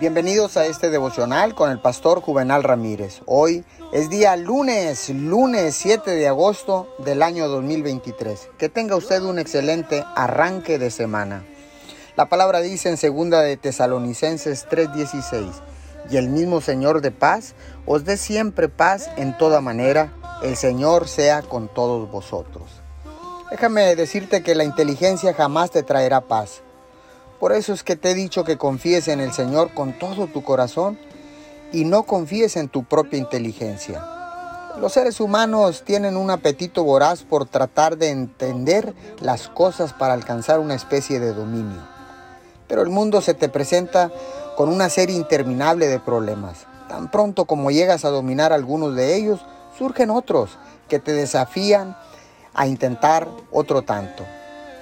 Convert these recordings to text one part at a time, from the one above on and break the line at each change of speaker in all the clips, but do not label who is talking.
Bienvenidos a este devocional con el pastor Juvenal Ramírez. Hoy es día lunes, lunes 7 de agosto del año 2023. Que tenga usted un excelente arranque de semana. La palabra dice en segunda de Tesalonicenses 3:16, y el mismo Señor de paz os dé siempre paz en toda manera, el Señor sea con todos vosotros. Déjame decirte que la inteligencia jamás te traerá paz por eso es que te he dicho que confíes en el Señor con todo tu corazón y no confíes en tu propia inteligencia. Los seres humanos tienen un apetito voraz por tratar de entender las cosas para alcanzar una especie de dominio. Pero el mundo se te presenta con una serie interminable de problemas. Tan pronto como llegas a dominar algunos de ellos, surgen otros que te desafían a intentar otro tanto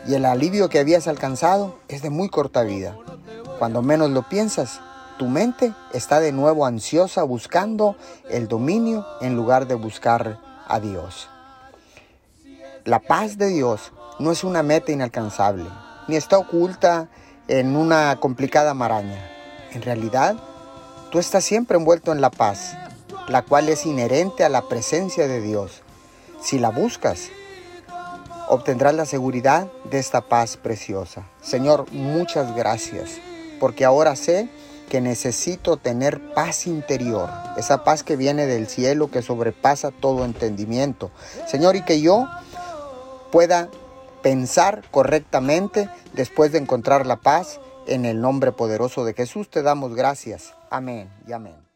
y el alivio que habías alcanzado es de muy corta vida. Cuando menos lo piensas, tu mente está de nuevo ansiosa buscando el dominio en lugar de buscar a Dios. La paz de Dios no es una meta inalcanzable, ni está oculta en una complicada maraña. En realidad, tú estás siempre envuelto en la paz, la cual es inherente a la presencia de Dios. Si la buscas, obtendrás la seguridad de esta paz preciosa. Señor, muchas gracias, porque ahora sé que necesito tener paz interior, esa paz que viene del cielo, que sobrepasa todo entendimiento. Señor, y que yo pueda pensar correctamente después de encontrar la paz. En el nombre poderoso de Jesús te damos gracias. Amén y amén.